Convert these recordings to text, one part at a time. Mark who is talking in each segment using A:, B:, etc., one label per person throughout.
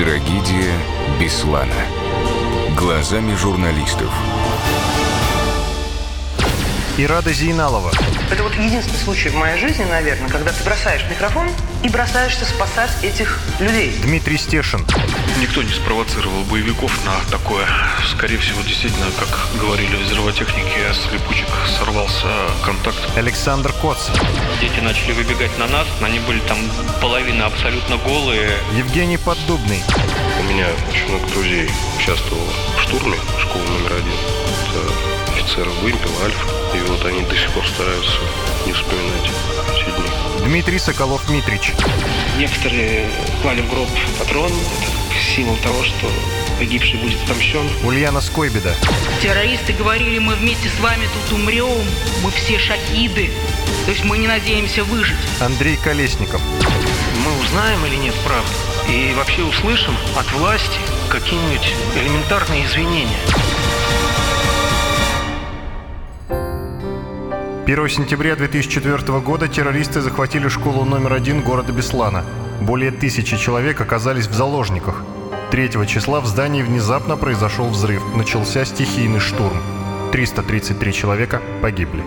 A: Трагедия Беслана. Глазами журналистов.
B: Ирада Зейналова.
C: Это вот единственный случай в моей жизни, наверное, когда ты бросаешь микрофон и бросаешься спасать этих людей.
B: Дмитрий Стешин.
D: Никто не спровоцировал боевиков на такое. Скорее всего, действительно, как говорили взрывотехники, с липучек сорвался контакт.
B: Александр Коц.
E: Дети начали выбегать на нас, они были там половина абсолютно голые.
B: Евгений Поддубный.
F: У меня очень много друзей участвовало в штурме школы номер один. Это офицеры Вымпел, Альфа. И вот они до сих пор стараются не вспоминать эти дни.
B: Дмитрий Соколов-Митрич.
G: Некоторые клали в гроб патрон. Это символ того, что погибший будет отомщен.
B: Ульяна Скойбеда.
H: Террористы говорили, мы вместе с вами тут умрем, мы все шахиды. То есть мы не надеемся выжить.
B: Андрей Колесников.
I: Мы узнаем или нет правду? И вообще услышим от власти какие-нибудь элементарные извинения.
B: 1 сентября 2004 года террористы захватили школу номер один города Беслана. Более тысячи человек оказались в заложниках. 3 числа в здании внезапно произошел взрыв. Начался стихийный штурм. 333 человека погибли.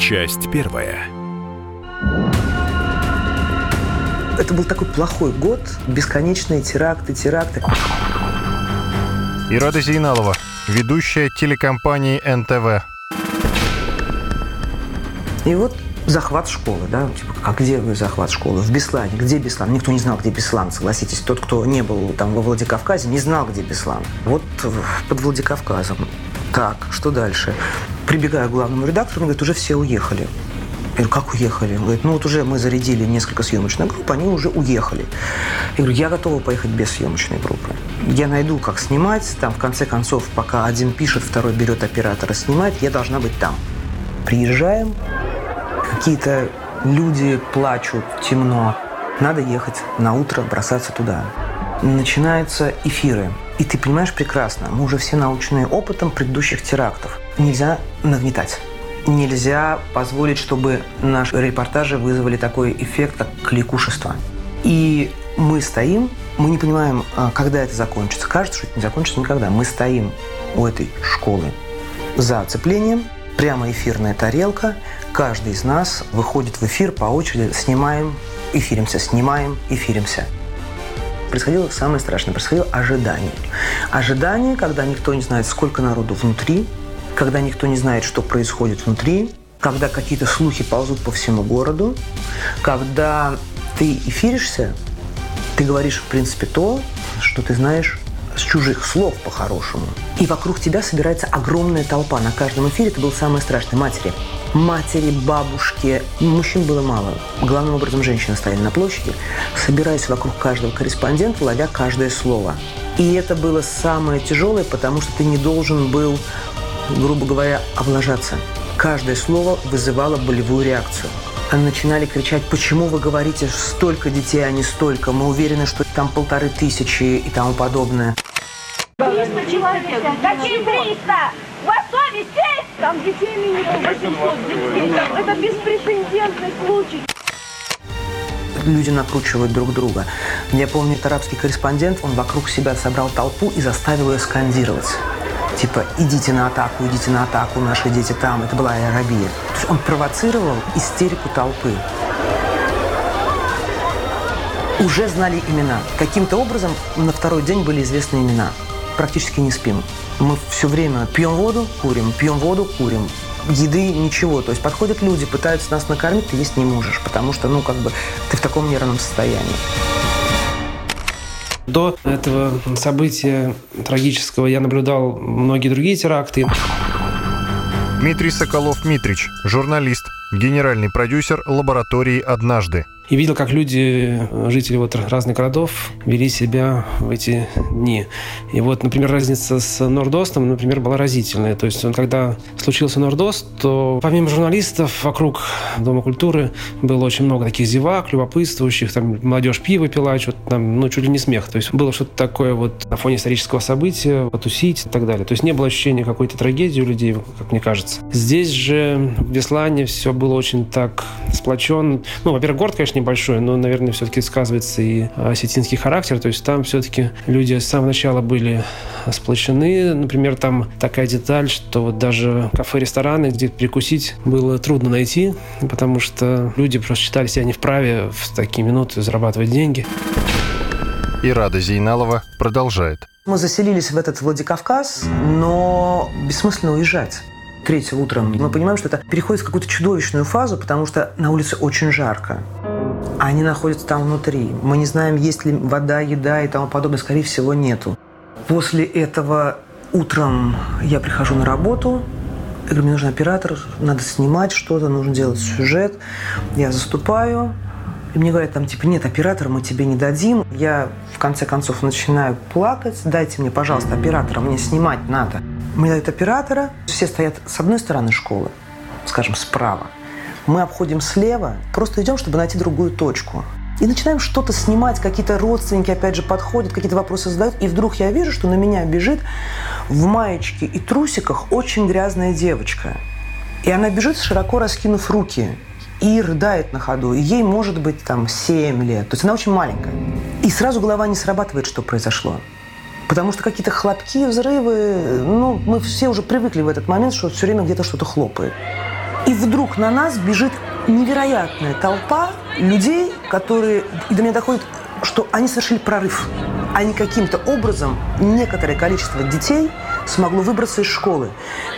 A: Часть первая.
C: Это был такой плохой год, бесконечные теракты, теракты.
B: Ирада Зейналова, ведущая телекомпании НТВ.
C: И вот захват школы, да, типа, как где вы захват школы? В Беслане. Где Беслан? Никто не знал, где Беслан, согласитесь. Тот, кто не был там во Владикавказе, не знал, где Беслан. Вот под Владикавказом. Так, что дальше? Прибегаю к главному редактору, он говорит, уже все уехали. Говорю, как уехали? Он говорит, ну вот уже мы зарядили несколько съемочных групп, они уже уехали. Я говорю, я готова поехать без съемочной группы. Я найду, как снимать. Там, в конце концов, пока один пишет, второй берет оператора, снимает, я должна быть там. Приезжаем, какие-то люди плачут, темно. Надо ехать на утро, бросаться туда. Начинаются эфиры. И ты понимаешь прекрасно, мы уже все научные опытом предыдущих терактов. Нельзя нагнетать. Нельзя позволить, чтобы наши репортажи вызвали такой эффект, как кликушество. И мы стоим, мы не понимаем, а, когда это закончится. Кажется, что это не закончится никогда. Мы стоим у этой школы за оцеплением, прямо эфирная тарелка. Каждый из нас выходит в эфир по очереди, снимаем, эфиримся, снимаем, эфиримся. Происходило самое страшное, происходило ожидание. Ожидание, когда никто не знает, сколько народу внутри, когда никто не знает, что происходит внутри, когда какие-то слухи ползут по всему городу, когда ты эфиришься, ты говоришь, в принципе, то, что ты знаешь с чужих слов по-хорошему. И вокруг тебя собирается огромная толпа. На каждом эфире это был самое страшное. Матери. Матери, бабушки. Мужчин было мало. Главным образом женщины стояли на площади, собираясь вокруг каждого корреспондента, ловя каждое слово. И это было самое тяжелое, потому что ты не должен был, грубо говоря, облажаться. Каждое слово вызывало болевую реакцию. Они начинали кричать, почему вы говорите столько детей, а не столько. Мы уверены, что там полторы тысячи и тому подобное.
J: 300 человек. Какие 300? У вас совесть есть? Там детей минимум 800 детей. Там это беспрецедентный случай.
C: Люди накручивают друг друга. Я помню, это арабский корреспондент, он вокруг себя собрал толпу и заставил ее скандировать. Типа, идите на атаку, идите на атаку, наши дети там. Это была Арабия. То есть он провоцировал истерику толпы. Уже знали имена. Каким-то образом на второй день были известны имена. Практически не спим. Мы все время пьем воду, курим, пьем воду, курим. Еды ничего. То есть подходят люди, пытаются нас накормить, ты есть не можешь, потому что, ну, как бы, ты в таком нервном состоянии.
G: До этого события трагического я наблюдал многие другие теракты.
B: Дмитрий Соколов-Митрич, журналист, генеральный продюсер лаборатории «Однажды».
G: И видел, как люди, жители вот разных городов, вели себя в эти дни. И вот, например, разница с Нордостом, например, была разительная. То есть, он, когда случился Нордост, то помимо журналистов вокруг Дома культуры было очень много таких зевак, любопытствующих, там молодежь пиво пила, что-то там, ну, чуть ли не смех. То есть, было что-то такое вот на фоне исторического события, потусить и так далее. То есть, не было ощущения какой-то трагедии у людей, как мне кажется. Здесь же в Беслане все был очень так сплочен. Ну, во-первых, город, конечно, небольшой, но, наверное, все-таки сказывается и осетинский характер. То есть там все-таки люди с самого начала были сплочены. Например, там такая деталь, что вот даже кафе-рестораны, где перекусить было трудно найти, потому что люди просто считали себя не вправе в такие минуты зарабатывать деньги.
B: И Рада Зейналова продолжает.
C: Мы заселились в этот Владикавказ, но бессмысленно уезжать. Третьего утром мы понимаем, что это переходит в какую-то чудовищную фазу, потому что на улице очень жарко. А они находятся там внутри. Мы не знаем, есть ли вода, еда и тому подобное. Скорее всего, нету. После этого утром я прихожу на работу, я говорю, мне нужен оператор, надо снимать что-то, нужно делать сюжет. Я заступаю, и мне говорят, там, типа, нет, оператора мы тебе не дадим. Я, в конце концов, начинаю плакать. Дайте мне, пожалуйста, оператора, мне снимать надо. Мне дают оператора. Все стоят с одной стороны школы, скажем, справа. Мы обходим слева, просто идем, чтобы найти другую точку. И начинаем что-то снимать, какие-то родственники опять же подходят, какие-то вопросы задают. И вдруг я вижу, что на меня бежит в маечке и трусиках очень грязная девочка. И она бежит, широко раскинув руки и рыдает на ходу. И ей может быть там 7 лет. То есть она очень маленькая. И сразу голова не срабатывает, что произошло. Потому что какие-то хлопки, взрывы, ну, мы все уже привыкли в этот момент, что все время где-то что-то хлопает. И вдруг на нас бежит невероятная толпа людей, которые... И до меня доходит, что они совершили прорыв. Они каким-то образом, некоторое количество детей смогло выбраться из школы.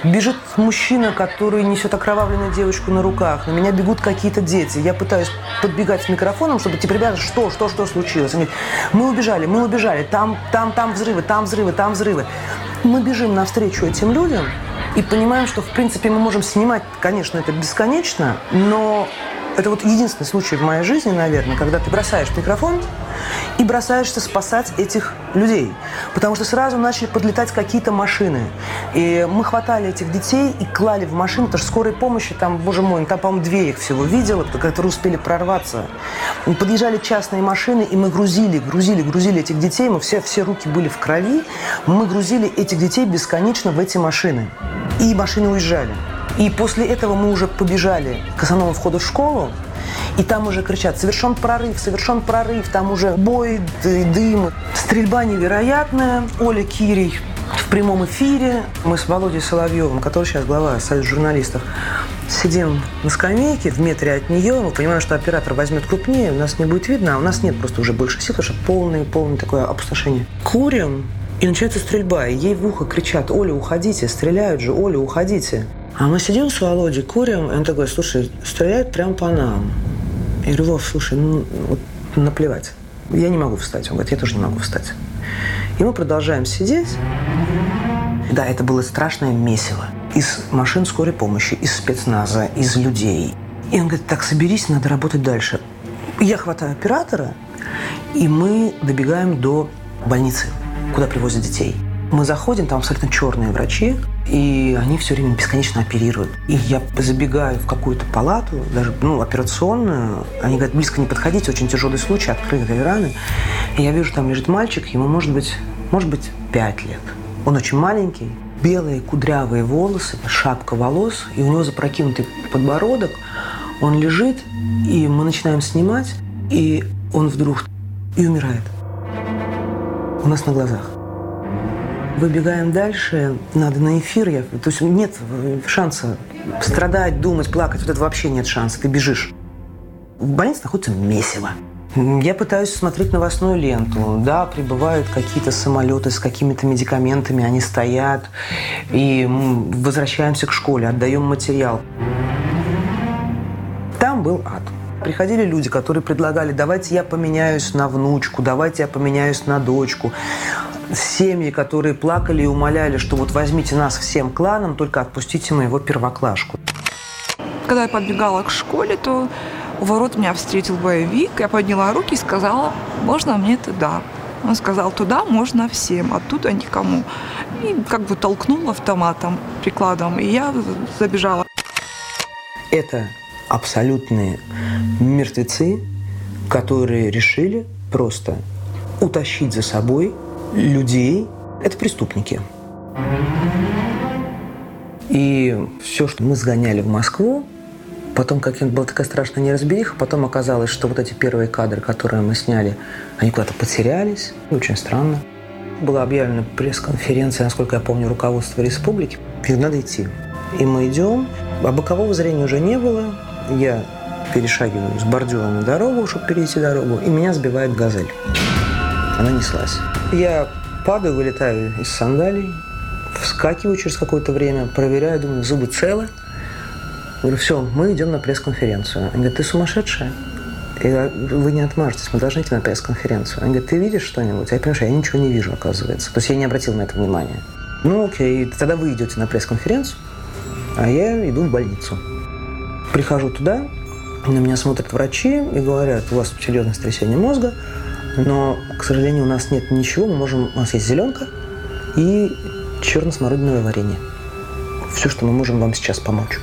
C: Бежит мужчина, который несет окровавленную девочку на руках. На меня бегут какие-то дети. Я пытаюсь подбегать с микрофоном, чтобы типа, ребята, что, что, что случилось? Они говорят, мы убежали, мы убежали, там, там, там взрывы, там взрывы, там взрывы. Мы бежим навстречу этим людям и понимаем, что, в принципе, мы можем снимать, конечно, это бесконечно, но это вот единственный случай в моей жизни, наверное, когда ты бросаешь микрофон и бросаешься спасать этих людей. Потому что сразу начали подлетать какие-то машины. И мы хватали этих детей и клали в машины, потому что скорой помощи там, боже мой, там, по-моему, две их всего видела, которые успели прорваться. Подъезжали частные машины, и мы грузили, грузили, грузили этих детей. Мы все, все руки были в крови. Мы грузили этих детей бесконечно в эти машины. И машины уезжали. И после этого мы уже побежали к основному входу в школу, и там уже кричат «Совершен прорыв! Совершен прорыв!» Там уже бой, дым. Стрельба невероятная. Оля Кирий в прямом эфире. Мы с Володей Соловьевым, который сейчас глава Союза журналистов, сидим на скамейке в метре от нее. Мы понимаем, что оператор возьмет крупнее, у нас не будет видно, а у нас нет просто уже больше сил, потому что полное, полное такое опустошение. Курим, и начинается стрельба, и ей в ухо кричат «Оля, уходите! Стреляют же! Оля, уходите!» А мы сидим с Володей, курим, и он такой, слушай, стреляют прямо по нам. Я говорю, Вов, слушай, ну, вот наплевать. Я не могу встать. Он говорит, я тоже не могу встать. И мы продолжаем сидеть. Да, это было страшное месиво. Из машин скорой помощи, из спецназа, из людей. И он говорит, так, соберись, надо работать дальше. Я хватаю оператора, и мы добегаем до больницы, куда привозят детей. Мы заходим, там абсолютно черные врачи, и они все время бесконечно оперируют. И я забегаю в какую-то палату, даже ну, операционную. Они говорят, близко не подходите, очень тяжелый случай, открытые раны. И я вижу, там лежит мальчик, ему может быть, может быть 5 лет. Он очень маленький, белые кудрявые волосы, шапка волос, и у него запрокинутый подбородок. Он лежит, и мы начинаем снимать, и он вдруг и умирает. У нас на глазах. Выбегаем дальше, надо на эфир. Я, то есть нет шанса страдать, думать, плакать. Вот это вообще нет шанса. Ты бежишь. В больнице находится месиво. Я пытаюсь смотреть новостную ленту. Да, прибывают какие-то самолеты с какими-то медикаментами, они стоят. И возвращаемся к школе, отдаем материал. Там был ад. Приходили люди, которые предлагали, давайте я поменяюсь на внучку, давайте я поменяюсь на дочку семьи, которые плакали и умоляли, что вот возьмите нас всем кланом, только отпустите моего первоклашку.
K: Когда я подбегала к школе, то у ворот меня встретил боевик. Я подняла руки и сказала, можно мне туда? Он сказал, туда можно всем, оттуда никому. И как бы толкнул автоматом, прикладом, и я забежала.
C: Это абсолютные мертвецы, которые решили просто утащить за собой людей – это преступники. И все, что мы сгоняли в Москву, Потом каким-то была такая страшная неразбериха. Потом оказалось, что вот эти первые кадры, которые мы сняли, они куда-то потерялись. Очень странно. Была объявлена пресс-конференция, насколько я помню, руководства республики. И надо идти. И мы идем. А бокового зрения уже не было. Я перешагиваю с бордюра на дорогу, чтобы перейти дорогу, и меня сбивает газель. Она неслась. Я падаю, вылетаю из сандалий, вскакиваю через какое-то время, проверяю, думаю, зубы целы. Говорю, все, мы идем на пресс-конференцию. Они говорят, ты сумасшедшая? Я, вы не отмажетесь, мы должны идти на пресс-конференцию. Они говорят, ты видишь что-нибудь? Я понимаю, что я ничего не вижу, оказывается. То есть я не обратил на это внимания. Ну окей, тогда вы идете на пресс-конференцию, а я иду в больницу. Прихожу туда, на меня смотрят врачи и говорят, у вас серьезное сотрясение мозга, но, к сожалению, у нас нет ничего, мы можем, у нас есть зеленка и черно-смородиновое варенье. Все, что мы можем вам сейчас помочь.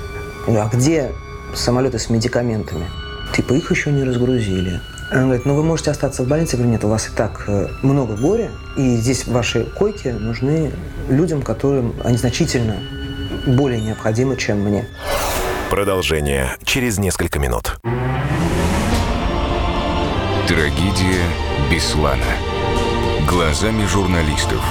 C: А где самолеты с медикаментами? Типа их еще не разгрузили. Он говорит, ну вы можете остаться в больнице. Я говорю, нет, у вас и так э, много горя, и здесь ваши койки нужны людям, которым они значительно более необходимы, чем мне.
A: Продолжение через несколько минут. Трагедия Беслана. Глазами журналистов.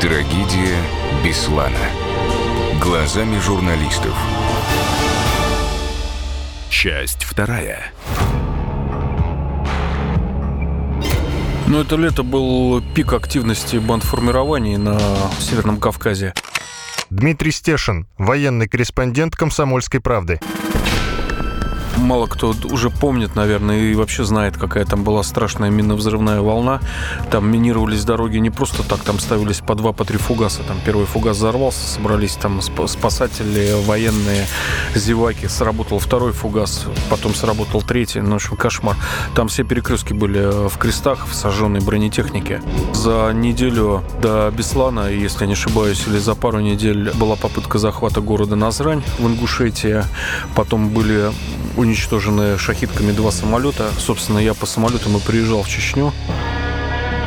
A: Трагедия Беслана. Глазами журналистов. Часть вторая.
L: Ну, это лето был пик активности бандформирований на Северном Кавказе.
B: Дмитрий Стешин, военный корреспондент «Комсомольской правды»
L: мало кто уже помнит, наверное, и вообще знает, какая там была страшная минно-взрывная волна. Там минировались дороги не просто так, там ставились по два, по три фугаса. Там первый фугас взорвался, собрались там спасатели, военные, зеваки. Сработал второй фугас, потом сработал третий. Ну, в общем, кошмар. Там все перекрестки были в крестах, в сожженной бронетехнике. За неделю до Беслана, если не ошибаюсь, или за пару недель была попытка захвата города Назрань в Ингушетии. Потом были уничтожены шахидками два самолета. Собственно, я по самолетам и приезжал в Чечню.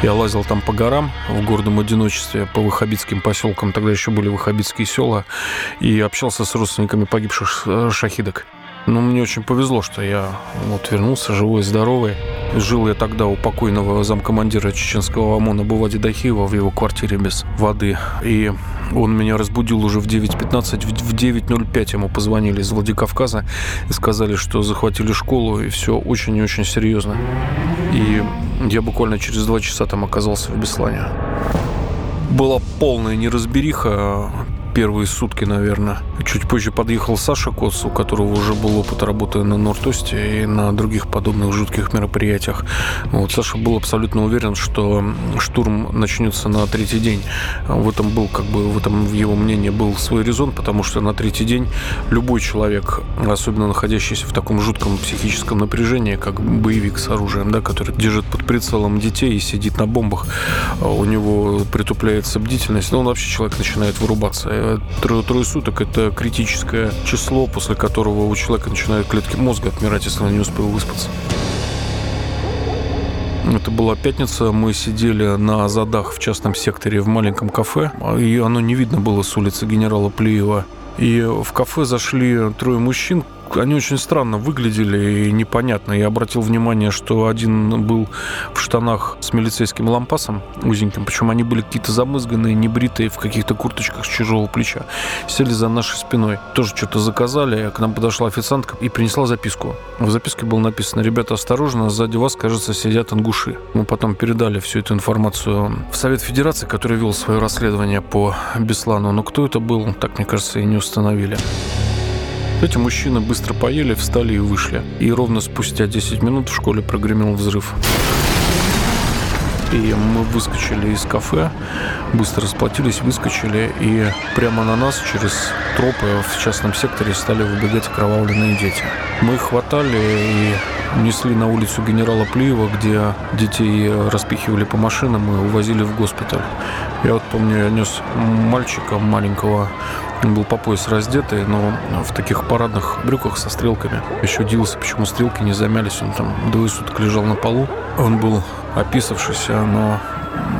L: Я лазил там по горам в гордом одиночестве, по выхабитским поселкам, тогда еще были выхабитские села, и общался с родственниками погибших шахидок. Ну, мне очень повезло, что я вот вернулся живой здоровый. Жил я тогда у покойного замкомандира чеченского ОМОНа Бувади Дахиева в его квартире без воды. И он меня разбудил уже в 9.15, в 9.05 ему позвонили из Владикавказа и сказали, что захватили школу, и все очень и очень серьезно. И я буквально через два часа там оказался в Беслане. Была полная неразбериха, первые сутки, наверное. Чуть позже подъехал Саша Коц, у которого уже был опыт работы на Нортосте и на других подобных жутких мероприятиях. Вот Саша был абсолютно уверен, что штурм начнется на третий день. В этом был, как бы, в этом в его мнении был свой резон, потому что на третий день любой человек, особенно находящийся в таком жутком психическом напряжении, как боевик с оружием, да, который держит под прицелом детей и сидит на бомбах, у него притупляется бдительность, но он вообще человек начинает вырубаться трое, суток – это критическое число, после которого у человека начинают клетки мозга отмирать, если он не успел выспаться. Это была пятница, мы сидели на задах в частном секторе в маленьком кафе, и оно не видно было с улицы генерала Плиева. И в кафе зашли трое мужчин, они очень странно выглядели и непонятно. Я обратил внимание, что один был в штанах с милицейским лампасом узеньким, причем они были какие-то замызганные, небритые, в каких-то курточках с чужого плеча. Сели за нашей спиной. Тоже что-то заказали. К нам подошла официантка и принесла записку. В записке было написано, ребята, осторожно, сзади вас, кажется, сидят ангуши. Мы потом передали всю эту информацию в Совет Федерации, который вел свое расследование по Беслану. Но кто это был, так, мне кажется, и не установили. Эти мужчины быстро поели, встали и вышли. И ровно спустя 10 минут в школе прогремел взрыв. И мы выскочили из кафе, быстро расплатились, выскочили, и прямо на нас через тропы в частном секторе стали выбегать окровавленные дети. Мы их хватали и несли на улицу генерала Плиева, где детей распихивали по машинам и увозили в госпиталь. Я вот помню, я нес мальчика маленького, он был по пояс раздетый, но в таких парадных брюках со стрелками. Еще удивился, почему стрелки не замялись. Он там двое суток лежал на полу. Он был описавшийся, но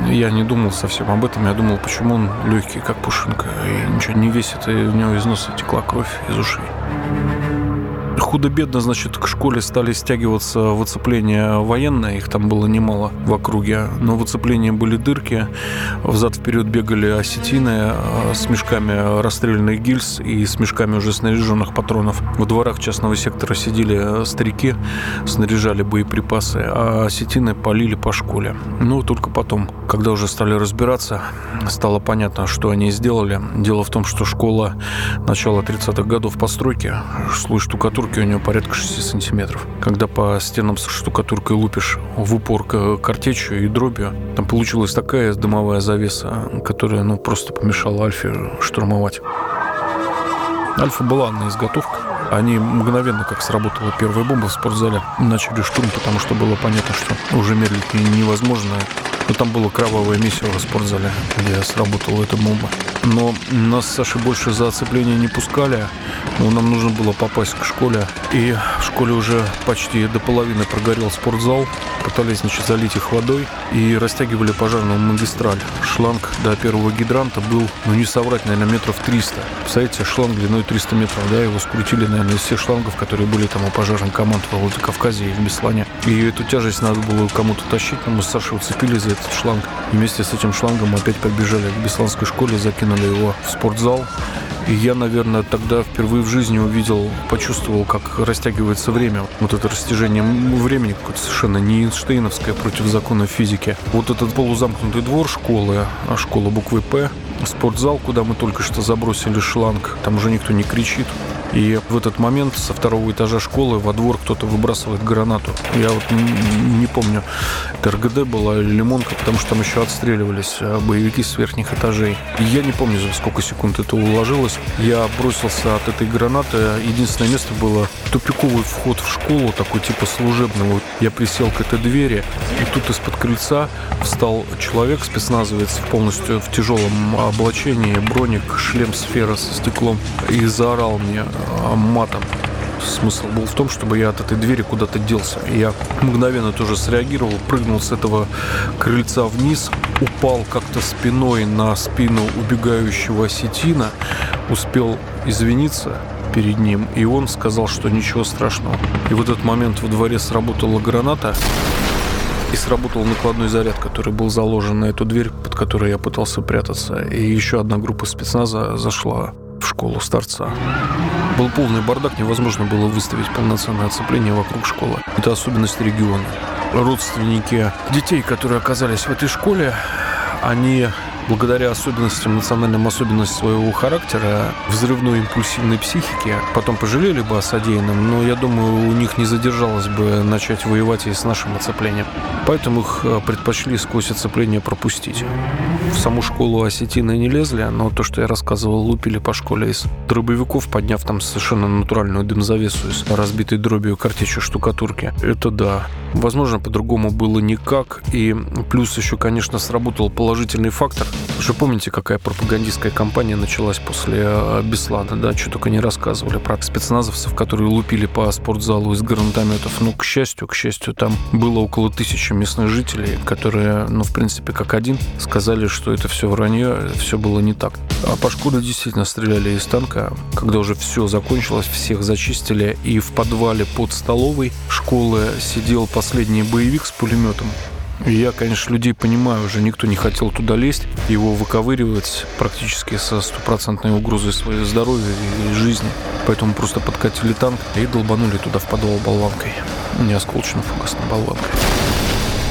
L: Я не думал совсем об этом. Я думал, почему он легкий, как пушинка, и ничего не весит, и у него из носа текла кровь из ушей. Худо-бедно, значит, к школе стали стягиваться в оцепление их там было немало в округе, но в оцеплении были дырки, взад-вперед бегали осетины э, с мешками расстрелянных гильз и с мешками уже снаряженных патронов. В дворах частного сектора сидели э, старики, снаряжали боеприпасы, а осетины полили по школе. Ну, только потом, когда уже стали разбираться, стало понятно, что они сделали. Дело в том, что школа начала 30-х годов постройки, слой штукатурки у нее порядка 6 сантиметров. Когда по стенам с штукатуркой лупишь в упор картечью и дробью, там получилась такая дымовая завеса, которая ну, просто помешала Альфе штурмовать. Альфа была на изготовка. Они мгновенно, как сработала первая бомба в спортзале, начали штурм, потому что было понятно, что уже медлить невозможно. Но там было кровавое месиво в спортзале, где сработала эта бомба. Но нас с Сашей больше за оцепление не пускали. Но нам нужно было попасть к школе. И в школе уже почти до половины прогорел спортзал. Пытались, значит, залить их водой. И растягивали пожарную магистраль. Шланг до первого гидранта был, ну не соврать, наверное, метров 300. Представляете, шланг длиной 300 метров, да, его скрутили, наверное, из всех шлангов, которые были там у пожарных команд в Владикавказе и в Беслане. И эту тяжесть надо было кому-то тащить, но мы с Сашей уцепились за этот шланг. Вместе с этим шлангом опять побежали к Бесланской школе, закинули его в спортзал. И я, наверное, тогда впервые в жизни увидел, почувствовал, как растягивается время. Вот это растяжение времени какое-то совершенно не Эйнштейновское против закона физики. Вот этот полузамкнутый двор школы, а школа буквы «П», спортзал, куда мы только что забросили шланг, там уже никто не кричит. И в этот момент со второго этажа школы во двор кто-то выбрасывает гранату. Я вот не помню, это РГД была или Лимонка, потому что там еще отстреливались а, боевики с верхних этажей. И я не помню, за сколько секунд это уложилось. Я бросился от этой гранаты. Единственное место было тупиковый вход в школу, такой типа служебного. Я присел к этой двери, и тут из-под крыльца встал человек, спецназовец, полностью в тяжелом облачении, броник, шлем сфера со стеклом, и заорал мне матом. Смысл был в том, чтобы я от этой двери куда-то делся. Я мгновенно тоже среагировал, прыгнул с этого крыльца вниз, упал как-то спиной на спину убегающего осетина, успел извиниться перед ним, и он сказал, что ничего страшного. И в этот момент в дворе сработала граната, и сработал накладной заряд, который был заложен на эту дверь, под которой я пытался прятаться. И еще одна группа спецназа зашла в школу старца. Был полный бардак, невозможно было выставить полноценное оцепление вокруг школы. Это особенность региона. Родственники детей, которые оказались в этой школе, они благодаря особенностям, национальным особенностям своего характера, взрывной импульсивной психики, потом пожалели бы о содеянном, но я думаю, у них не задержалось бы начать воевать и с нашим оцеплением. Поэтому их э, предпочли сквозь оцепление пропустить. В саму школу осетины не лезли, но то, что я рассказывал, лупили по школе из дробовиков, подняв там совершенно натуральную дымзавесу из разбитой дробью картечью штукатурки. Это да. Возможно, по-другому было никак. И плюс еще, конечно, сработал положительный фактор. Вы помните, какая пропагандистская кампания началась после э, Беслана, да? Что только не рассказывали про спецназовцев, которые лупили по спортзалу из гранатометов. Ну, к счастью, к счастью, там было около тысячи местных жителей, которые, ну, в принципе, как один, сказали, что это все вранье, все было не так. А по школе действительно стреляли из танка. Когда уже все закончилось, всех зачистили, и в подвале под столовой школы сидел по последний боевик с пулеметом. Я, конечно, людей понимаю, уже никто не хотел туда лезть, его выковыривать практически со стопроцентной угрозой своего здоровья и жизни. Поэтому просто подкатили танк и долбанули туда в подвал болванкой. Не осколочно-фугасной болванкой.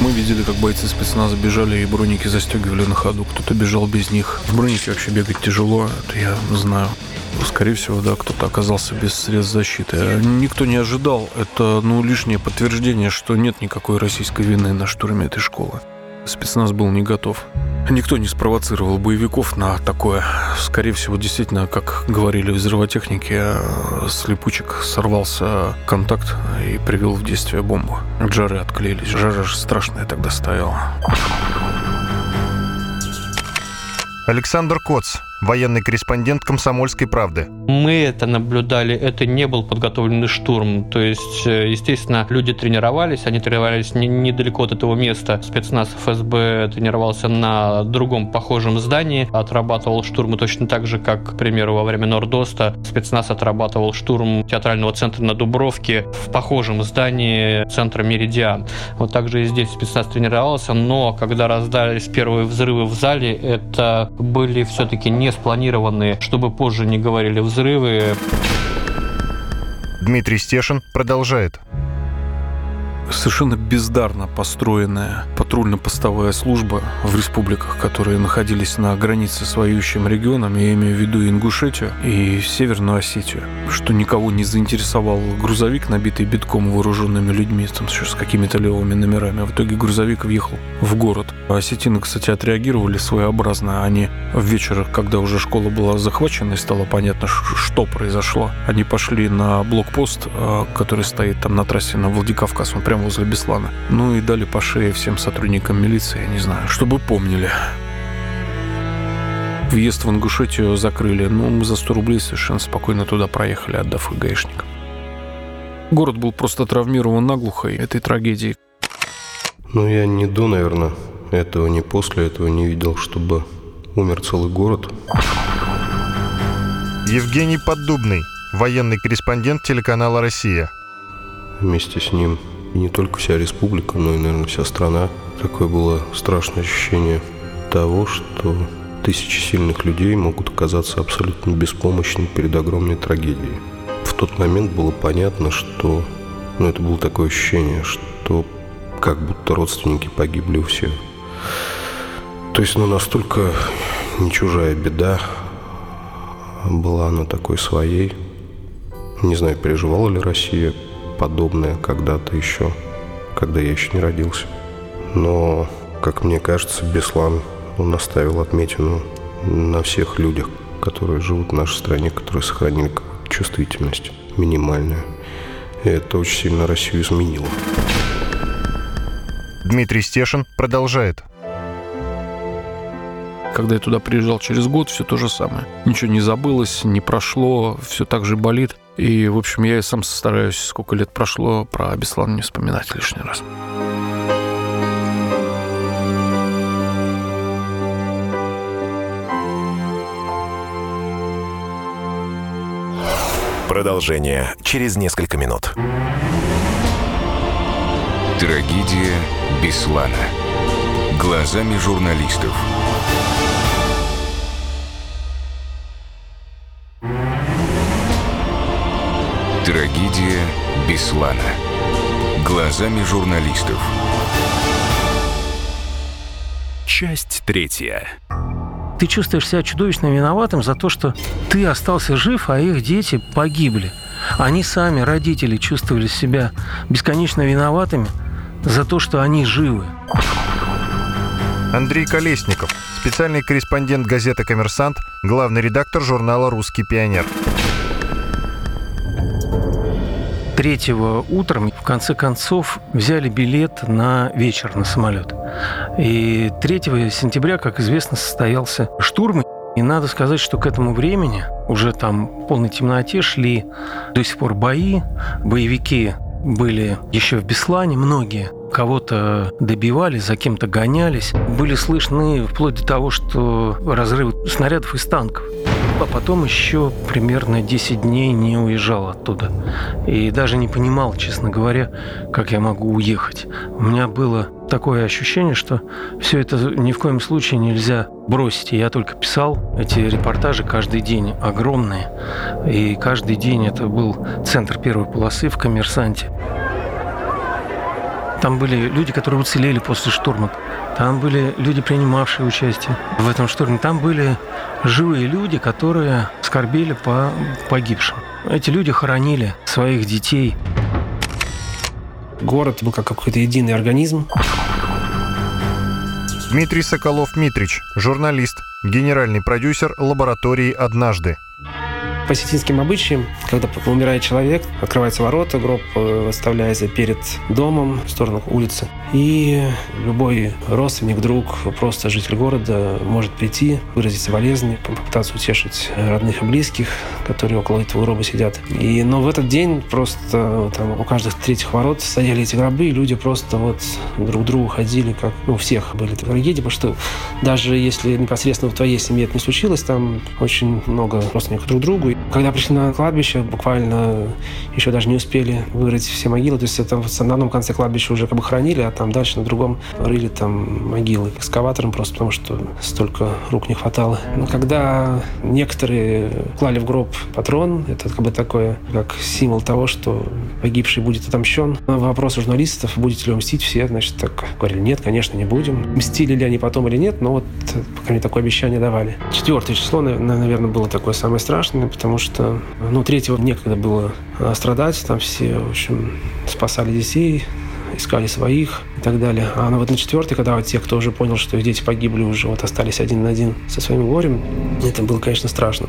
L: Мы видели, как бойцы спецназа бежали и броники застегивали на ходу. Кто-то бежал без них. В бронике вообще бегать тяжело, это я знаю. Скорее всего, да, кто-то оказался без средств защиты. Никто не ожидал. Это, ну, лишнее подтверждение, что нет никакой российской вины на штурме этой школы. Спецназ был не готов. Никто не спровоцировал боевиков на такое. Скорее всего, действительно, как говорили взрывотехники, с липучек сорвался контакт и привел в действие бомбу. Джары отклеились. Жара же страшная тогда стояла.
B: Александр Коц, военный корреспондент «Комсомольской правды».
E: мы это наблюдали, это не был подготовленный штурм. То есть, э, естественно, люди тренировались, они тренировались не, недалеко от этого места. Спецназ ФСБ тренировался на другом похожем здании, отрабатывал штурмы точно так же, как, к примеру, во время Нордоста спецназ отрабатывал штурм театрального центра на Дубровке в похожем здании центра Меридиан. Вот также и здесь спецназ тренировался, но когда раздались первые взрывы в зале, это были все-таки не спланированные, чтобы позже не говорили взрывы.
B: Дмитрий Стешин продолжает
L: совершенно бездарно построенная патрульно-постовая служба в республиках, которые находились на границе с воюющим регионом, я имею в виду Ингушетию и Северную Осетию, что никого не заинтересовал грузовик, набитый битком вооруженными людьми, там еще с какими-то левыми номерами. В итоге грузовик въехал в город. Осетины, кстати, отреагировали своеобразно. Они в вечер, когда уже школа была захвачена и стало понятно, что произошло, они пошли на блокпост, а, который стоит там на трассе на Владикавказ, он прямо возле Беслана. Ну и дали по шее всем сотрудникам милиции, я не знаю, чтобы помнили. Въезд в Ингушетию закрыли, но мы за 100 рублей совершенно спокойно туда проехали, отдав их гаишникам. Город был просто травмирован наглухо этой трагедией.
F: Ну, я не до, наверное, этого, не после этого не видел, чтобы умер целый город.
B: Евгений Поддубный, военный корреспондент телеканала «Россия».
F: Вместе с ним и не только вся республика, но и, наверное, вся страна. Такое было страшное ощущение того, что тысячи сильных людей могут оказаться абсолютно беспомощны перед огромной трагедией. В тот момент было понятно, что... Ну, это было такое ощущение, что как будто родственники погибли у всех. То есть, ну, настолько не чужая беда была она такой своей. Не знаю, переживала ли Россия подобное когда-то еще, когда я еще не родился. Но, как мне кажется, Беслан, он оставил отметину на всех людях, которые живут в нашей стране, которые сохранили чувствительность минимальную. И это очень сильно Россию изменило.
B: Дмитрий Стешин продолжает.
L: Когда я туда приезжал через год, все то же самое. Ничего не забылось, не прошло, все так же болит. И, в общем, я и сам стараюсь, сколько лет прошло, про Беслан не вспоминать лишний раз.
A: Продолжение через несколько минут. Трагедия Беслана. Глазами журналистов. Трагедия Беслана. Глазами журналистов. Часть третья.
M: Ты чувствуешь себя чудовищно виноватым за то, что ты остался жив, а их дети погибли. Они сами, родители, чувствовали себя бесконечно виноватыми за то, что они живы.
B: Андрей Колесников, специальный корреспондент газеты «Коммерсант», главный редактор журнала «Русский пионер».
M: Третьего утром, в конце концов, взяли билет на вечер на самолет. И 3 сентября, как известно, состоялся штурм. И надо сказать, что к этому времени уже там в полной темноте шли до сих пор бои, боевики были еще в Беслане, многие кого-то добивали, за кем-то гонялись. Были слышны вплоть до того, что разрывы снарядов из танков. А потом еще примерно 10 дней не уезжал оттуда. И даже не понимал, честно говоря, как я могу уехать. У меня было такое ощущение, что все это ни в коем случае нельзя бросить. Я только писал эти репортажи каждый день, огромные. И каждый день это был центр первой полосы в «Коммерсанте». Там были люди, которые уцелели после штурма. Там были люди, принимавшие участие в этом штурме. Там были живые люди, которые скорбели по погибшим. Эти люди хоронили своих детей.
G: Город был как какой-то единый организм.
B: Дмитрий Соколов-Митрич, журналист, генеральный продюсер лаборатории «Однажды».
G: По осетинским обычаям, когда умирает человек, открываются ворота, гроб э, выставляется перед домом в сторону улицы. И любой родственник, друг, просто житель города может прийти, выразить соболезнования, попытаться утешить родных и близких, которые около этого гроба сидят. И, но в этот день просто там у каждых третьих ворот стояли эти гробы, и люди просто вот друг к другу ходили, как ну, у всех были трагедии, потому что даже если непосредственно в твоей семье это не случилось, там очень много родственников друг другу. Когда пришли на кладбище, буквально еще даже не успели вырыть все могилы, то есть это на одном конце кладбища уже как бы хранили, а там дальше на другом рыли там могилы экскаватором просто потому, что столько рук не хватало. Но когда некоторые клали в гроб патрон, это как бы такое, как символ того, что погибший будет отомщен. На вопрос журналистов, будете ли вы мстить, все, значит, так говорили, нет, конечно, не будем. Мстили ли они потом или нет, но вот пока мне такое обещание давали. Четвертое число, наверное, было такое самое страшное, потому что, ну, третьего некогда было страдать, там все, в общем, спасали детей, искали своих и так далее. А ну, вот на четвертый, когда вот те, кто уже понял, что их дети погибли, уже вот остались один на один со своим горем, это было, конечно, страшно.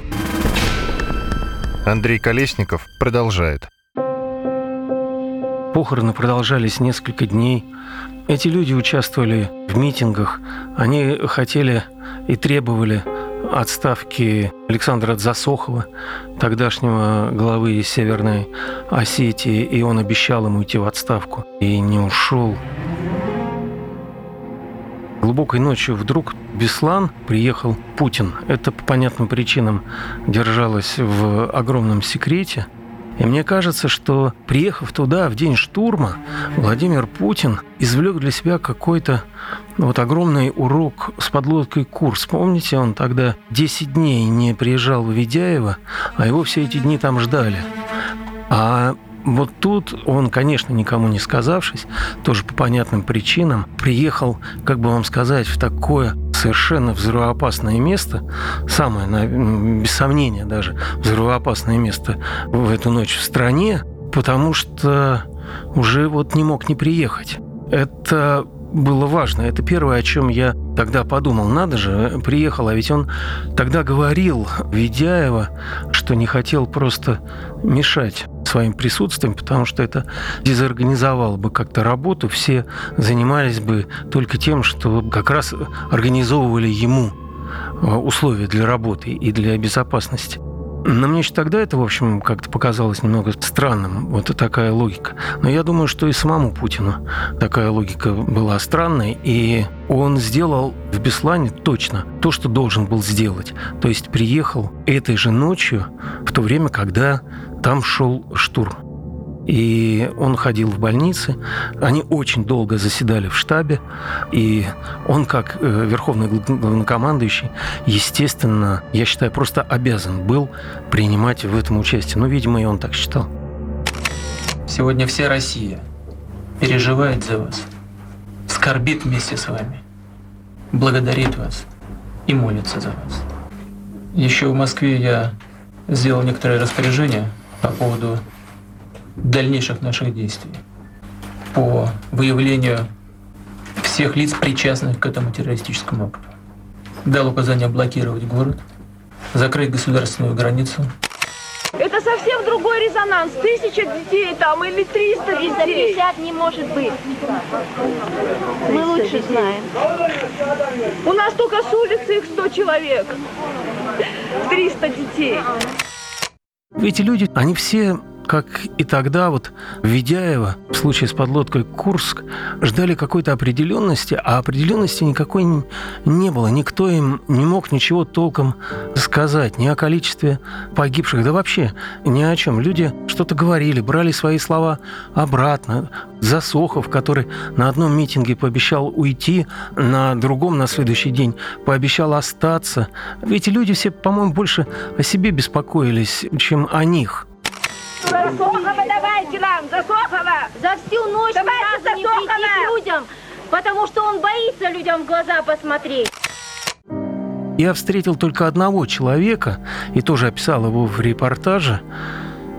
B: Андрей Колесников продолжает.
M: Похороны продолжались несколько дней. Эти люди участвовали в митингах. Они хотели и требовали отставки Александра Засохова, тогдашнего главы Северной Осетии, и он обещал ему идти в отставку. И не ушел. Глубокой ночью вдруг Беслан приехал Путин. Это по понятным причинам держалось в огромном секрете – и мне кажется, что приехав туда в день штурма, Владимир Путин извлек для себя какой-то вот огромный урок с подлодкой «Курс». Помните, он тогда 10 дней не приезжал в Ведяево, а его все эти дни там ждали. А вот тут он, конечно, никому не сказавшись, тоже по понятным причинам, приехал, как бы вам сказать, в такое совершенно взрывоопасное место, самое, без сомнения даже, взрывоопасное место в эту ночь в стране, потому что уже вот не мог не приехать. Это было важно. Это первое, о чем я тогда подумал. Надо же, приехал, а ведь он тогда говорил Ведяева, что не хотел просто мешать своим присутствием, потому что это дезорганизовало бы как-то работу, все занимались бы только тем, что как раз организовывали ему э, условия для работы и для безопасности. Но мне еще тогда это, в общем, как-то показалось немного странным, вот такая логика. Но я думаю, что и самому Путину такая логика была странной, и он сделал в Беслане точно то, что должен был сделать. То есть приехал этой же ночью, в то время, когда там шел штурм. И он ходил в больницы. Они очень долго заседали в штабе. И он, как э, верховный главнокомандующий, естественно, я считаю, просто обязан был принимать в этом участие. Ну, видимо, и он так считал.
N: Сегодня вся Россия переживает за вас, скорбит вместе с вами, благодарит вас и молится за вас. Еще в Москве я сделал некоторые распоряжения по поводу дальнейших наших действий по выявлению всех лиц, причастных к этому террористическому акту. Дал указание блокировать город, закрыть государственную границу.
J: Это совсем другой резонанс. Тысяча детей там или триста детей.
O: 350 не может быть. Мы лучше знаем.
J: У нас только с улицы их 100 человек. 300 детей.
M: Эти люди, они все как и тогда вот Ведяева в случае с подлодкой Курск ждали какой-то определенности, а определенности никакой не было. Никто им не мог ничего толком сказать ни о количестве погибших, да вообще ни о чем. Люди что-то говорили, брали свои слова обратно. Засохов, который на одном митинге пообещал уйти, на другом на следующий день пообещал остаться. Эти люди все, по-моему, больше о себе беспокоились, чем о них.
J: Засохова давайте нам, Засохова!
O: За всю ночь давайте ни разу не прийти к людям, потому что он боится людям в глаза посмотреть.
M: Я встретил только одного человека, и тоже описал его в репортаже,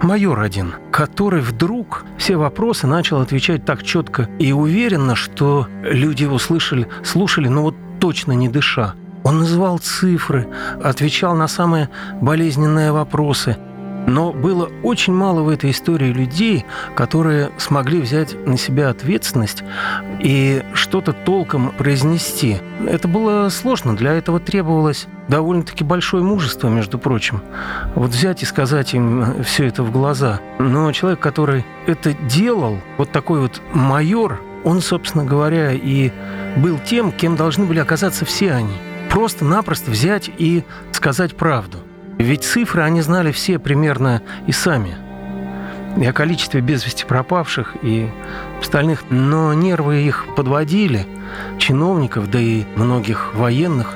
M: майор один, который вдруг все вопросы начал отвечать так четко и уверенно, что люди его слышали, слушали, но вот точно не дыша. Он называл цифры, отвечал на самые болезненные вопросы. Но было очень мало в этой истории людей, которые смогли взять на себя ответственность и что-то толком произнести. Это было сложно, для этого требовалось довольно-таки большое мужество, между прочим. Вот взять и сказать им все это в глаза. Но человек, который это делал, вот такой вот майор, он, собственно говоря, и был тем, кем должны были оказаться все они. Просто-напросто взять и сказать правду. Ведь цифры они знали все примерно и сами. И о количестве без вести пропавших и остальных. Но нервы их подводили, чиновников, да и многих военных,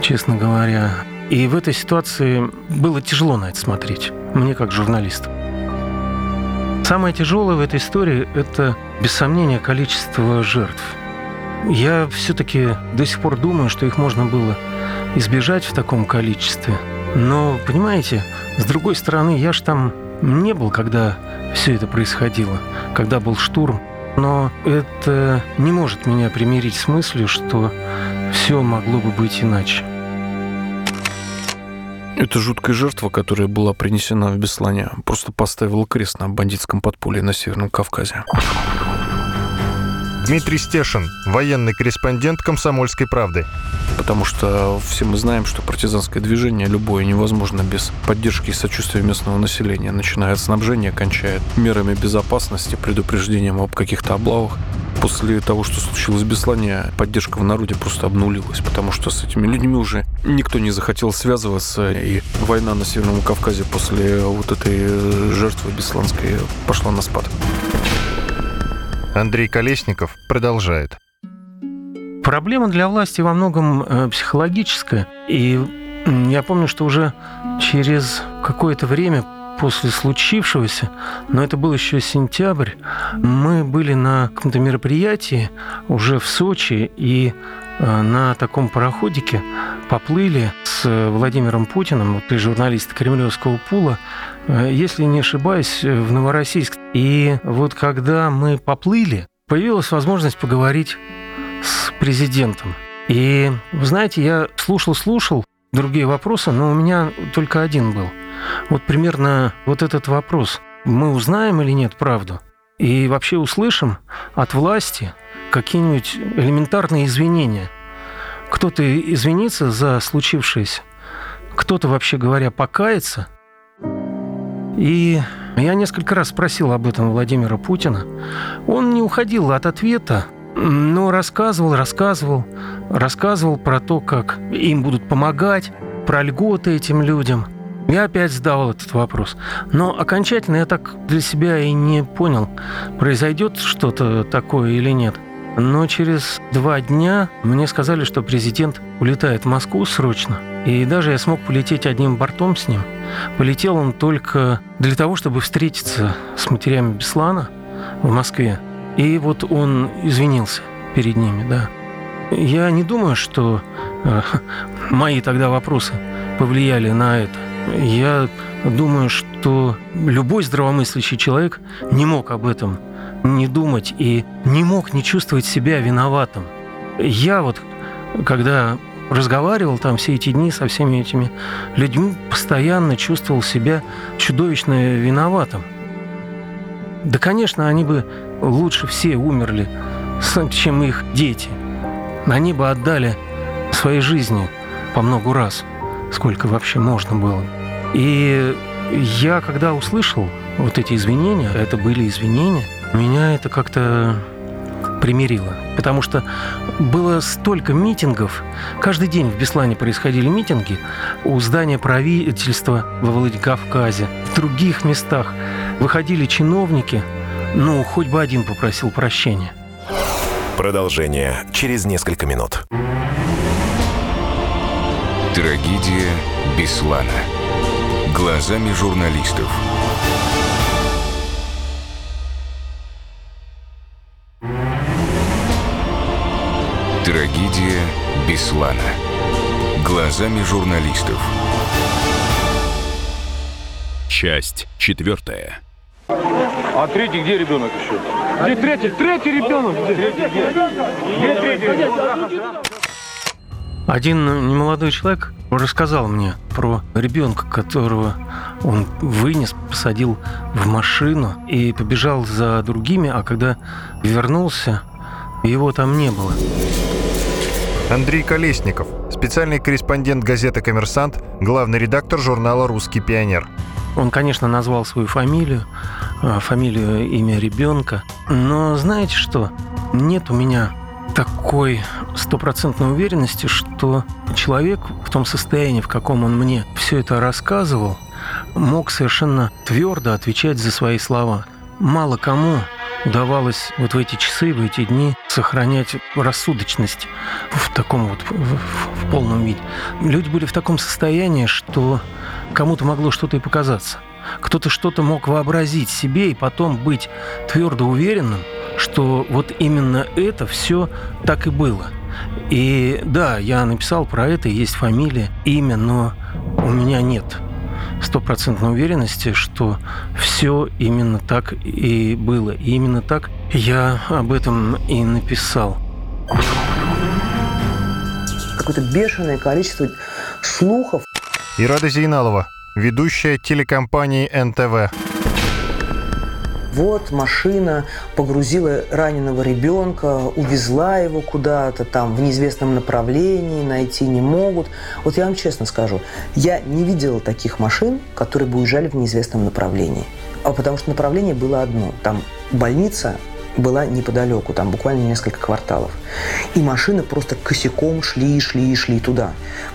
M: честно говоря. И в этой ситуации было тяжело на это смотреть, мне как журналисту. Самое тяжелое в этой истории – это, без сомнения, количество жертв. Я все-таки до сих пор думаю, что их можно было избежать в таком количестве – но, понимаете, с другой стороны, я ж там не был, когда все это происходило, когда был штурм. Но это не может меня примирить с мыслью, что все могло бы быть иначе.
L: Эта жуткая жертва, которая была принесена в Беслане, просто поставила крест на бандитском подполье на Северном Кавказе.
B: Дмитрий Стешин, военный корреспондент «Комсомольской правды».
L: Потому что все мы знаем, что партизанское движение любое невозможно без поддержки и сочувствия местного населения, начиная от снабжения, кончая мерами безопасности, предупреждением об каких-то облавах. После того, что случилось в Беслане, поддержка в народе просто обнулилась, потому что с этими людьми уже никто не захотел связываться, и война на Северном Кавказе после вот этой жертвы бесланской пошла на спад.
B: Андрей Колесников продолжает.
M: Проблема для власти во многом э, психологическая. И я помню, что уже через какое-то время после случившегося, но это был еще сентябрь, мы были на каком-то мероприятии уже в Сочи и э, на таком пароходике поплыли с Владимиром Путиным, вот ты журналист Кремлевского пула, э, если не ошибаюсь, в Новороссийск. И вот когда мы поплыли, появилась возможность поговорить с президентом. И, знаете, я слушал-слушал другие вопросы, но у меня только один был. Вот примерно вот этот вопрос. Мы узнаем или нет правду? И вообще услышим от власти какие-нибудь элементарные извинения. Кто-то извинится за случившееся, кто-то, вообще говоря, покается. И я несколько раз спросил об этом Владимира Путина. Он не уходил от ответа, но рассказывал, рассказывал, рассказывал про то, как им будут помогать, про льготы этим людям. Я опять задавал этот вопрос. Но окончательно я так для себя и не понял, произойдет что-то такое или нет. Но через два дня мне сказали, что президент улетает в Москву срочно. И даже я смог полететь одним бортом с ним. Полетел он только для того, чтобы встретиться с матерями Беслана в Москве. И вот он извинился перед ними, да. Я не думаю, что э, мои тогда вопросы повлияли на это. Я думаю, что любой здравомыслящий человек не мог об этом не думать и не мог не чувствовать себя виноватым. Я вот, когда разговаривал там все эти дни со всеми этими людьми, постоянно чувствовал себя чудовищно виноватым. Да, конечно, они бы лучше все умерли, чем их дети. Они бы отдали свои жизни по много раз, сколько вообще можно было. И я, когда услышал вот эти извинения, это были извинения, меня это как-то примирило. Потому что было столько митингов. Каждый день в Беслане происходили митинги у здания правительства во Владикавказе, в других местах. Выходили чиновники, ну, хоть бы один попросил прощения.
A: Продолжение через несколько минут. Трагедия Беслана. Глазами журналистов. Трагедия Беслана. Глазами журналистов. Часть четвертая.
P: А третий где ребенок еще? Где третий? Третий ребенок? Где? Где третий?
M: Один немолодой человек рассказал мне про ребенка, которого он вынес, посадил в машину и побежал за другими, а когда вернулся, его там не было.
B: Андрей Колесников, специальный корреспондент газеты «Коммерсант», главный редактор журнала «Русский пионер».
M: Он, конечно, назвал свою фамилию, а, фамилию, имя ребенка. Но знаете что? Нет у меня такой стопроцентной уверенности, что человек в том состоянии, в каком он мне все это рассказывал, мог совершенно твердо отвечать за свои слова. Мало кому удавалось вот в эти часы, в эти дни сохранять рассудочность в таком вот в, в, полном виде. Люди были в таком состоянии, что кому-то могло что-то и показаться. Кто-то что-то мог вообразить себе и потом быть твердо уверенным, что вот именно это все так и было. И да, я написал про это, есть фамилия, имя, но у меня нет стопроцентной уверенности, что все именно так и было. И именно так я об этом и написал.
C: Какое-то бешеное количество слухов.
B: Ирада Зейналова, ведущая телекомпании НТВ.
C: Вот машина погрузила раненого ребенка, увезла его куда-то там в неизвестном направлении, найти не могут. Вот я вам честно скажу, я не видела таких машин, которые бы уезжали в неизвестном направлении. А потому что направление было одно. Там больница, была неподалеку, там буквально несколько кварталов. И машины просто косяком шли, шли, шли туда.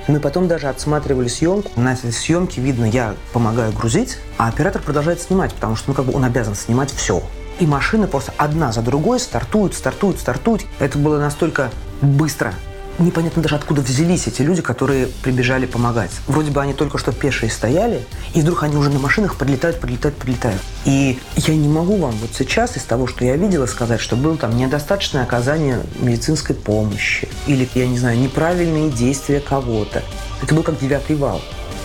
C: Мы потом даже отсматривали съемку. На этой съемке видно, я помогаю грузить, а оператор продолжает снимать, потому что ну, как бы он обязан снимать все. И машины просто одна за другой стартуют, стартуют, стартуют. Это было настолько быстро, непонятно даже откуда взялись эти люди, которые прибежали помогать. Вроде бы они только что пешие стояли, и вдруг они уже на машинах подлетают, подлетают, подлетают. И я не могу вам вот сейчас из того, что я видела, сказать, что было там недостаточное оказание медицинской помощи или, я не знаю, неправильные действия кого-то. Это был как девятый вал.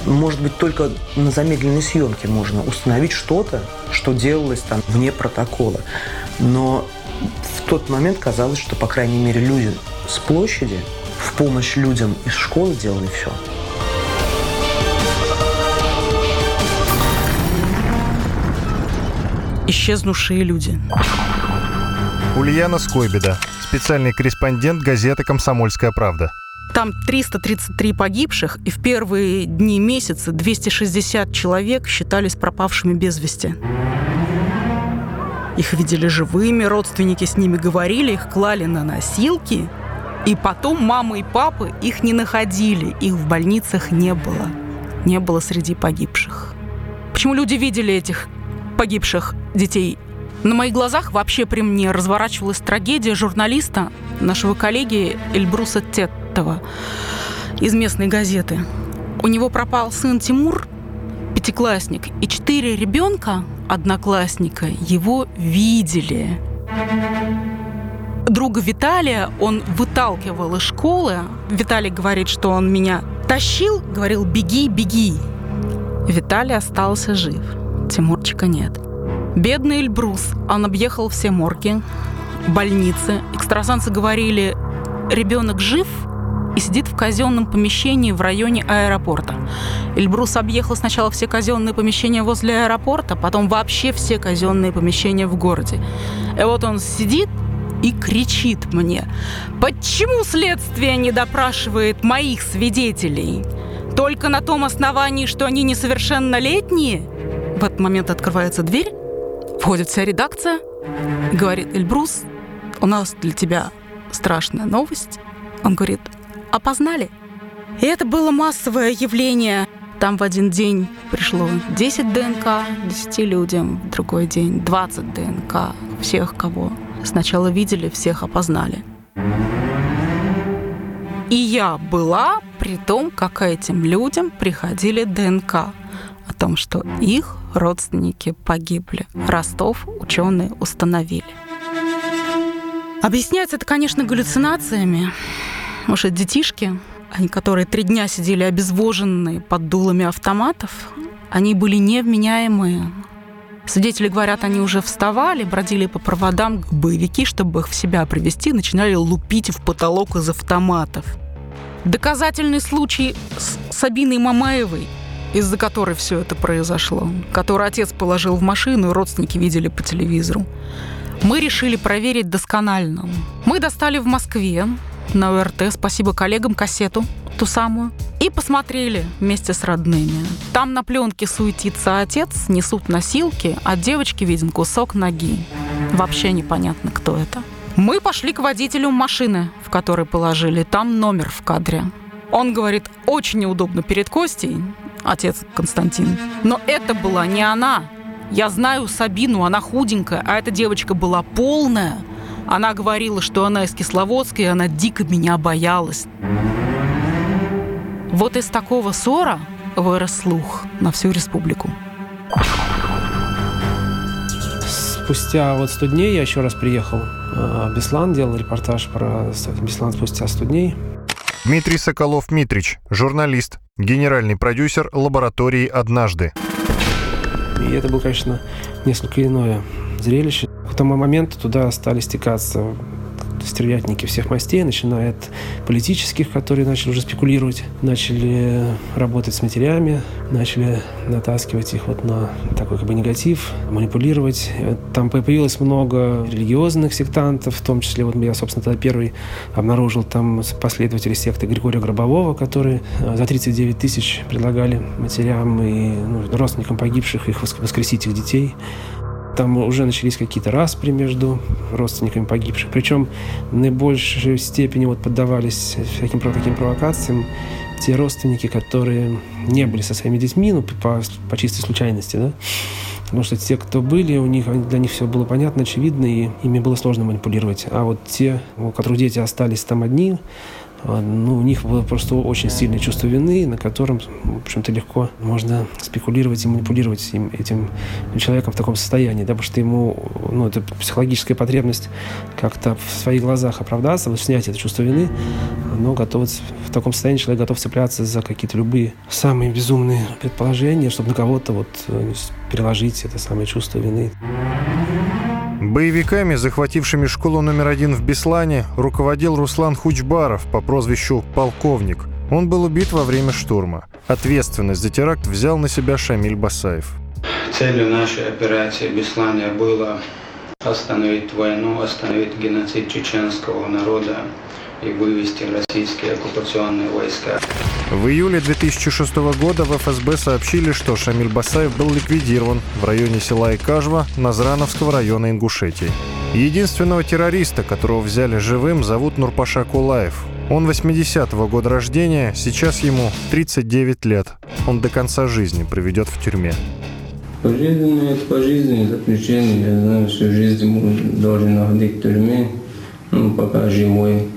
C: Может быть, только на замедленной съемке можно установить что-то, что делалось там вне протокола. Но в тот момент казалось, что, по крайней мере, люди с площади в помощь людям из школы делали все.
Q: Исчезнувшие люди.
B: Ульяна Скойбеда, специальный корреспондент газеты «Комсомольская правда».
Q: Там 333 погибших, и в первые дни месяца 260 человек считались пропавшими без вести. Их видели живыми, родственники с ними говорили, их клали на носилки – и потом мама и папа их не находили, их в больницах не было. Не было среди погибших. Почему люди видели этих погибших детей? На моих глазах вообще при мне разворачивалась трагедия журналиста, нашего коллеги Эльбруса Теттова из местной газеты. У него пропал сын Тимур, пятиклассник, и четыре ребенка, одноклассника, его видели друга Виталия он выталкивал из школы. Виталий говорит, что он меня тащил, говорил «беги, беги». Виталий остался жив, Тимурчика нет. Бедный Эльбрус, он объехал все морги, больницы. Экстрасенсы говорили, ребенок жив и сидит в казенном помещении в районе аэропорта. Эльбрус объехал сначала все казенные помещения возле аэропорта, потом вообще все казенные помещения в городе. И вот он сидит и кричит мне, почему следствие не допрашивает моих свидетелей? Только на том основании, что они несовершеннолетние? В этот момент открывается дверь, входит вся редакция, говорит, Эльбрус, у нас для тебя страшная новость. Он говорит, опознали? И это было массовое явление. Там в один день пришло 10 ДНК 10 людям, в другой день 20 ДНК всех, кого Сначала видели, всех опознали. И я была при том, как этим людям приходили ДНК о том, что их родственники погибли. Ростов ученые установили. Объясняется это, конечно, галлюцинациями. Может, детишки, они, которые три дня сидели обезвоженные под дулами автоматов, они были невменяемые, Свидетели говорят, они уже вставали, бродили по проводам, боевики, чтобы их в себя привести, начинали лупить в потолок из автоматов. Доказательный случай с Сабиной Мамаевой, из-за которой все это произошло, который отец положил в машину, и родственники видели по телевизору. Мы решили проверить досконально. Мы достали в Москве на ОРТ, спасибо коллегам, кассету ту самую, и посмотрели вместе с родными. Там на пленке суетится отец, несут носилки, а девочке виден кусок ноги. Вообще непонятно, кто это. Мы пошли к водителю машины, в которой положили. Там номер в кадре. Он говорит, очень неудобно перед Костей, отец Константин. Но это была не она. Я знаю Сабину, она худенькая, а эта девочка была полная. Она говорила, что она из Кисловодска, и она дико меня боялась. Вот из такого ссора вырос слух на всю республику.
G: Спустя вот 100 дней я еще раз приехал в Беслан, делал репортаж про Беслан спустя 100 дней.
B: Дмитрий Соколов-Митрич, журналист, генеральный продюсер лаборатории «Однажды».
G: И это было, конечно, несколько иное зрелище. К тому моменту туда стали стекаться стервятники всех мастей, начиная от политических, которые начали уже спекулировать, начали работать с матерями, начали натаскивать их вот на такой как бы негатив, манипулировать. Там появилось много религиозных сектантов, в том числе вот я, собственно, тогда первый обнаружил там последователей секты Григория Гробового, которые э, за 39 тысяч предлагали матерям и ну, родственникам погибших их воскресить их детей. Там уже начались какие-то распри между родственниками погибших. Причем в наибольшей степени вот поддавались всяким таким провокациям те родственники, которые не были со своими детьми, ну, по, по чистой случайности, да, Потому что те, кто были, у них, для них все было понятно, очевидно, и ими было сложно манипулировать. А вот те, у которых дети остались там одни, ну, у них было просто очень сильное чувство вины, на котором, в общем-то, легко можно спекулировать и манипулировать им, этим человеком в таком состоянии, да, потому что ему, ну, это психологическая потребность как-то в своих глазах оправдаться, вот снять это чувство вины, но готов, в таком состоянии человек готов цепляться за какие-то любые самые безумные предположения, чтобы на кого-то вот э, переложить это самое чувство вины.
B: Боевиками, захватившими школу номер один в Беслане, руководил Руслан Хучбаров по прозвищу «Полковник». Он был убит во время штурма. Ответственность за теракт взял на себя Шамиль Басаев.
R: Целью нашей операции в Беслане было остановить войну, остановить геноцид чеченского народа и вывести российские оккупационные войска.
B: В июле 2006 года в ФСБ сообщили, что Шамиль Басаев был ликвидирован в районе села Икажва Назрановского района Ингушетии. Единственного террориста, которого взяли живым, зовут Нурпаша Кулаев. Он 80-го года рождения, сейчас ему 39 лет. Он до конца жизни проведет в тюрьме.
S: Пожизненное это пожизненное заключение. Я знаю, всю жизнь должен находить в тюрьме, ну, пока живой.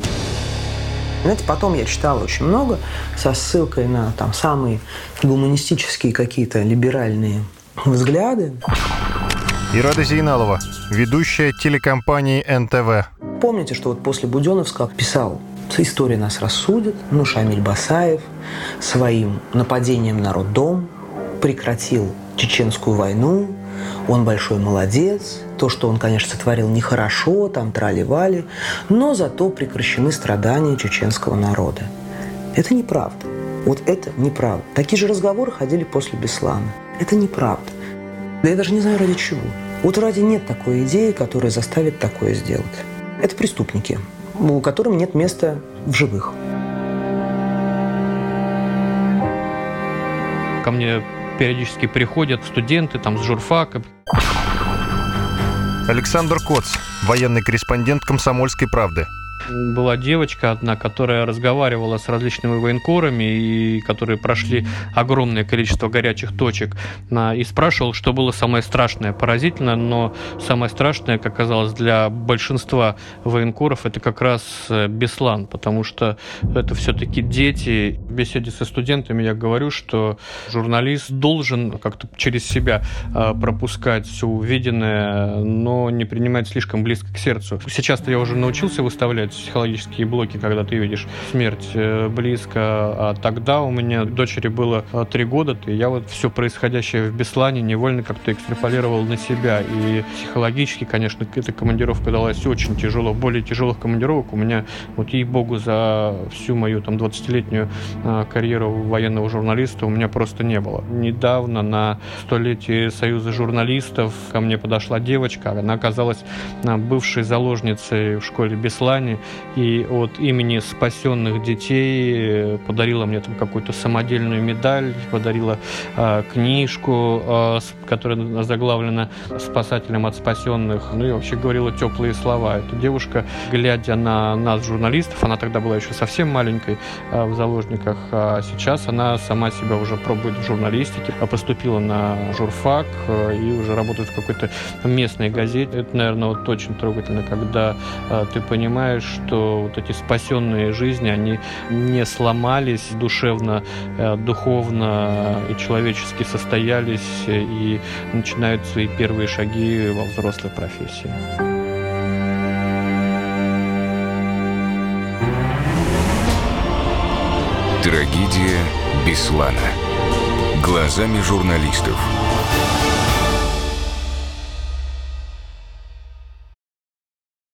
C: Знаете, потом я читал очень много со ссылкой на там самые гуманистические какие-то либеральные взгляды.
B: Ирада Зейналова, ведущая телекомпании НТВ.
C: Помните, что вот после Буденовска писал «История нас рассудит», ну, Шамиль Басаев своим нападением на роддом прекратил чеченскую войну, он большой молодец, то, что он, конечно, сотворил нехорошо, там трали-вали, но зато прекращены страдания чеченского народа. Это неправда. Вот это неправда. Такие же разговоры ходили после Беслана. Это неправда. Да я даже не знаю ради чего. Вот ради нет такой идеи, которая заставит такое сделать. Это преступники, у которым нет места в живых.
E: Ко мне периодически приходят студенты там с журфака.
B: Александр Коц, военный корреспондент «Комсомольской правды»
E: была девочка одна, которая разговаривала с различными военкорами, и которые прошли огромное количество горячих точек, и спрашивал, что было самое страшное, поразительно, но самое страшное, как оказалось, для большинства военкоров, это как раз э, Беслан, потому что это все-таки дети. В беседе со студентами я говорю, что журналист должен как-то через себя э, пропускать все увиденное, но не принимать слишком близко к сердцу. Сейчас-то я уже научился выставлять срывает психологические блоки, когда ты видишь смерть э, близко. А тогда у меня дочери было э, три года, и я вот все происходящее в Беслане невольно как-то экстраполировал на себя. И психологически, конечно, эта командировка далась очень тяжело. Более тяжелых командировок у меня, вот ей-богу, за всю мою там 20-летнюю э, карьеру военного журналиста у меня просто не было. Недавно на столетие Союза журналистов ко мне подошла девочка, она оказалась бывшей заложницей в школе Беслане, и от имени спасенных детей э, подарила мне там какую-то самодельную медаль, подарила э, книжку, э, которая заглавлена «Спасателем от спасенных», ну и вообще говорила теплые слова. Эта девушка, глядя на нас, журналистов, она тогда была еще совсем маленькой э, в заложниках, а сейчас она сама себя уже пробует в журналистике, поступила на журфак э, и уже работает в какой-то местной газете. Это, наверное, вот очень трогательно, когда э, ты понимаешь, что вот эти спасенные жизни, они не сломались душевно, э, духовно и человечески состоялись и начинают свои первые шаги во взрослой профессии.
A: Трагедия Беслана. Глазами журналистов.